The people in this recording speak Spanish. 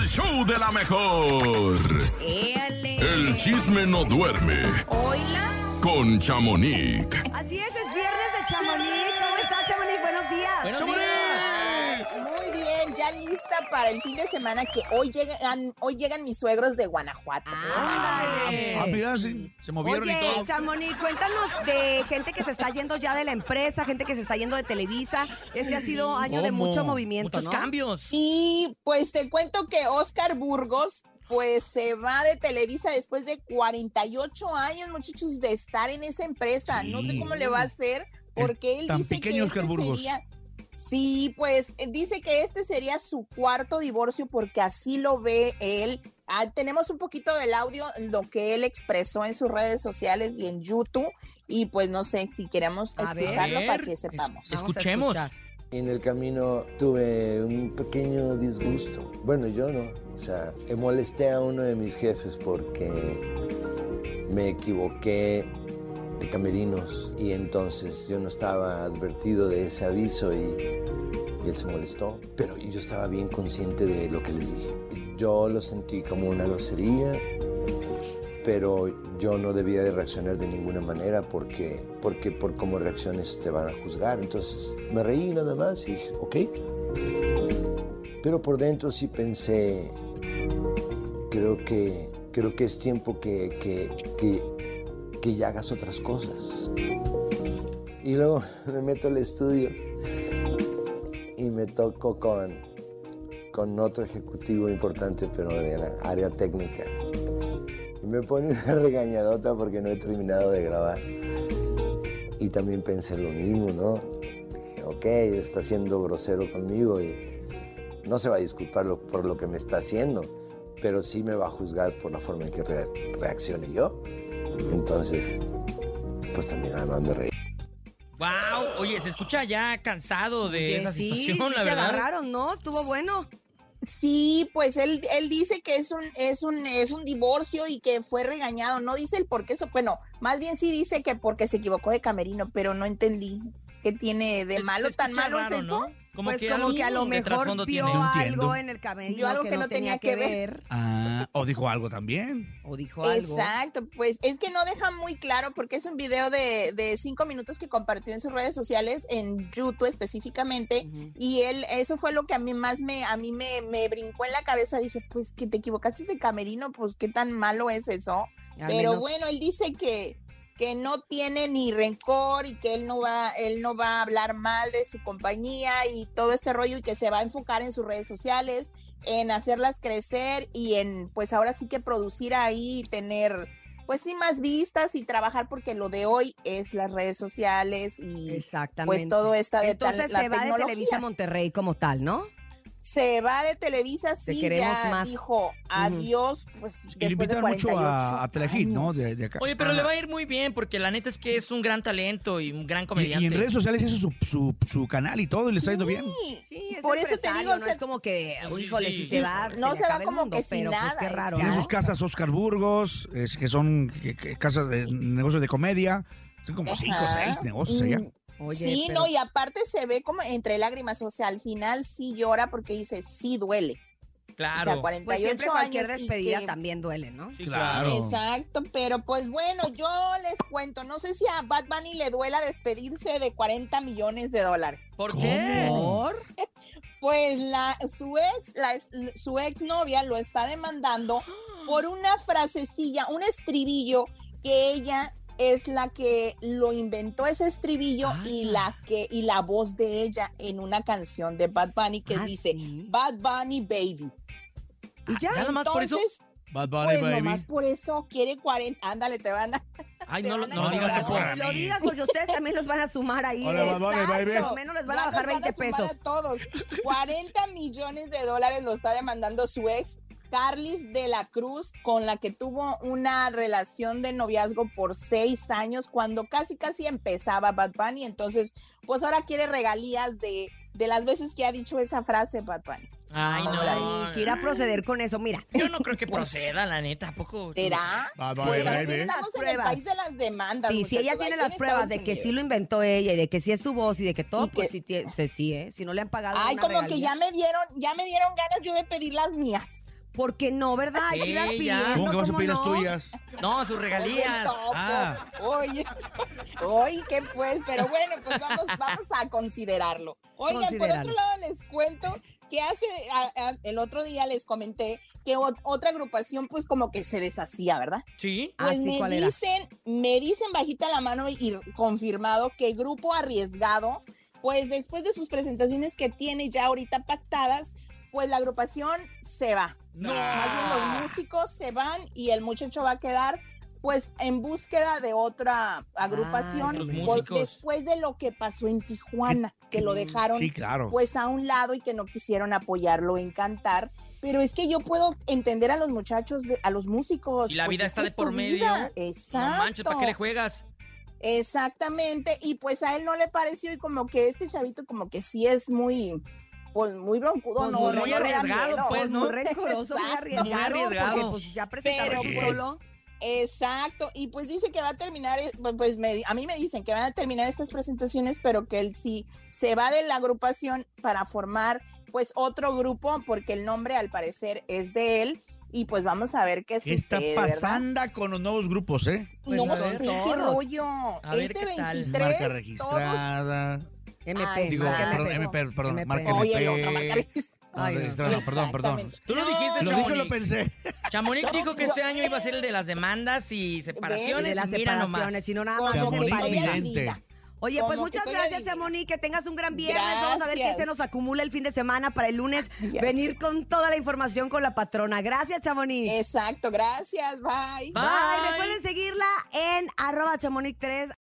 el show de la mejor. El chisme no duerme Oila. con Chamonix. Así es, ya lista para el fin de semana que hoy llegan, hoy llegan mis suegros de Guanajuato. Ándale. Ah, mira, sí, se movieron y Oye, todo. Chamonix, cuéntanos de gente que se está yendo ya de la empresa, gente que se está yendo de Televisa. Este ha sido año de mucho movimiento, Muchos ¿no? cambios. Sí, pues te cuento que Oscar Burgos pues se va de Televisa después de 48 años, muchachos, de estar en esa empresa. No sé cómo le va a hacer porque él tan dice que este Burgos. sería Sí, pues eh, dice que este sería su cuarto divorcio porque así lo ve él. Ah, tenemos un poquito del audio, lo que él expresó en sus redes sociales y en YouTube. Y pues no sé si queremos A ver. escucharlo para que sepamos. Escuchemos. En el camino tuve un pequeño disgusto. Bueno, yo no. O sea, molesté a uno de mis jefes porque me equivoqué de camerinos y entonces yo no estaba advertido de ese aviso y, y él se molestó. Pero yo estaba bien consciente de lo que les dije. Yo lo sentí como una grosería, pero yo no debía de reaccionar de ninguna manera porque, porque por cómo reacciones te van a juzgar. Entonces me reí nada más y dije, ok. Pero por dentro sí pensé, creo que, creo que es tiempo que, que, que, que ya hagas otras cosas. Y luego me meto al estudio y me toco con, con otro ejecutivo importante, pero de la área técnica. Y me pone una regañadota porque no he terminado de grabar. Y también pensé lo mismo, ¿no? Dije, ok, está siendo grosero conmigo y no se va a disculpar por lo que me está haciendo, pero sí me va a juzgar por la forma en que re- reaccione yo. Entonces, pues también además me reí. Wow, oye, se escucha ya cansado de Oye, esa sí, situación, sí la se verdad. agarraron, ¿no? Estuvo bueno. Sí, pues él, él dice que es un, es un, es un divorcio y que fue regañado. No dice el por qué eso. Bueno, más bien sí dice que porque se equivocó de camerino, pero no entendí qué tiene de Se- malo. se ¿Tan malo raro, es eso? ¿no? Como pues que como algo que a lo mejor vio tiene. No algo entiendo. en el camerino Vio algo que, no tenía que ver. Ah, o dijo algo también. O dijo algo. Exacto, pues es que no deja muy claro porque es un video de, de cinco minutos que compartió en sus redes sociales, en YouTube específicamente, y él, eso fue lo que a mí más me, a mí me, me brincó en la cabeza, dije, pues que te equivocaste de camerino, pues qué tan malo es eso, Al pero menos- bueno, él dice que, que no tiene ni rencor y que él no va, él no va a hablar mal de su compañía y todo este rollo y que se va a enfocar en sus redes sociales, en hacerlas crecer y en pues ahora sí que producir ahí y tener pues sí más vistas y trabajar porque lo de hoy es las redes sociales y Exactamente. pues todo esta de tal- Entonces la se va de tecnología. Televisa Monterrey como tal, ¿no? Se va de Televisa, Te sí, ya más. dijo adiós, pues Y después de mucho 48 a, a Telehit, ¿no? años. De, de acá. Oye, pero Ah. le va a ir muy bien porque la neta es que es un gran talento y un gran comediante. y en redes sociales hizo su, su, su canal y todo y le está yendo bien. Sí, Sí, es por eso te digo, no se- es como que, híjole, sí. si se va, No le se va como mundo, que sin pues, nada, qué raro. Tiene ¿no? sus casas Oscar Burgos, es- que son que- que casas de negocios de comedia. Son como cinco o seis negocios allá. Oye, sí, pero- no, y aparte se ve como entre lágrimas, o sea, al final sí llora porque dice, sí duele. O sea, Claro. 48 Pues siempre cualquier años despedida que- también duele, ¿no? Sí, Claro. claro. Exacto, pero pues bueno, yo les cuento, no sé si a Bad Bunny le duela despedirse de 40 millones de dólares. ¿Por qué? ¿Por? Pues la, su ex, la, ex- su ex novia lo está demandando por una frasecilla, un estribillo que ella es la que lo inventó ese estribillo y Ah. la que y la voz de ella en una canción de Bad Bunny que Ah, dice ¿sí? Bad Bunny Baby. Y ya. Nada más por eso. Entonces, Bad Bunny, pues baby. nomás por eso quiere 40, ándale, te van a Ay, no, van no lo digas que por No lo digas porque ustedes también los van a sumar ahí. Hola, Bad Bunny, baby. Lo menos les van a bajar nos 20 sumar pesos. a todos. 40 millones de dólares lo está demandando su ex, Carlis de la Cruz, con la que tuvo una relación de noviazgo por seis años, cuando casi casi empezaba Bad Bunny. Entonces, pues ahora quiere regalías de, de las veces que ha dicho esa frase Bad Bunny. Ay, no. Ay, quiera proceder con eso. Mira, Yo no creo que Pues, proceda, la neta, ¿a poco? ¿Será? Bad Bunny, Pues aquí estamos en el país de las demandas. sí, si ella tiene las pruebas de que sí lo inventó ella y de que sí es su voz y de que todo, pues sí, se- sí, ¿eh? Si no le han pagado Ay, como que ya me dieron, ya me dieron ganas yo de pedir las mías. ¿Por qué no, verdad? Sí, irlas ya. pidiendo, ¿Cómo que vas a pedir las no? tuyas? No, sus Oye, regalías. Topo, Ah. Oye, oye, ¿qué pues? Pero bueno, pues vamos, vamos a considerarlo. Oigan, por otro lado les cuento que hace, a- a- el otro día les comenté que ot- otra agrupación pues como que se deshacía, ¿verdad? Sí. Ah, Pues sí, me ¿cuál era? dicen, me dicen bajita la mano y confirmado que Grupo Arriesgado, pues después de sus presentaciones que tiene ya ahorita pactadas, pues la agrupación se va. No. Más bien los músicos se van y el muchacho va a quedar pues en búsqueda de otra agrupación por- músicos. después de lo que pasó en Tijuana, que lo dejaron Sí, claro. pues a un lado y que no quisieron apoyarlo en cantar. Pero es que yo puedo entender a los muchachos, de- a los músicos. Y la pues vida es está de por medio. vida. No Exacto. manches, ¿para qué le juegas? Exactamente. Y pues a él no le pareció y como que este chavito como que sí es muy, pues muy broncudo, Pues no, muy no, no arriesgado, miedo. pues, Pues ¿no? muy rencoroso, muy Exacto. arriesgado. Muy arriesgado. Porque pues ya presentaron pues. Exacto, y pues dice que va a terminar, eh, pues me- a mí me dicen que van a terminar estas presentaciones, pero que él sí se va de la agrupación para formar pues otro grupo, porque el nombre al parecer es de él, y pues vamos a ver qué ¿Qué está sucede, ¿verdad? pasando con los nuevos grupos, eh? Pues, no ver, sé qué rollo. A ver este qué tal. 23, Marca todos. MP, Digo, exacto. perdón, MP. MP, perdón, MP. marca Oye, el otro. No, no. perdón, perdón. Tú lo dijiste, Lo dije, lo Chamonix. pensé. Chamonix dijo que este año iba a ser el de las demandas y separaciones. de las separaciones, y no nada más Chamonix. Oye, pues muchas gracias. Chamonix. Que tengas un gran viernes. Vamos a ver qué se nos acumula el fin de semana para el lunes Yes. venir con toda la información con la patrona. Gracias, Chamonix. Exacto, gracias, bye. Bye. Bye. Recuerden seguirla en arroba chamonix3.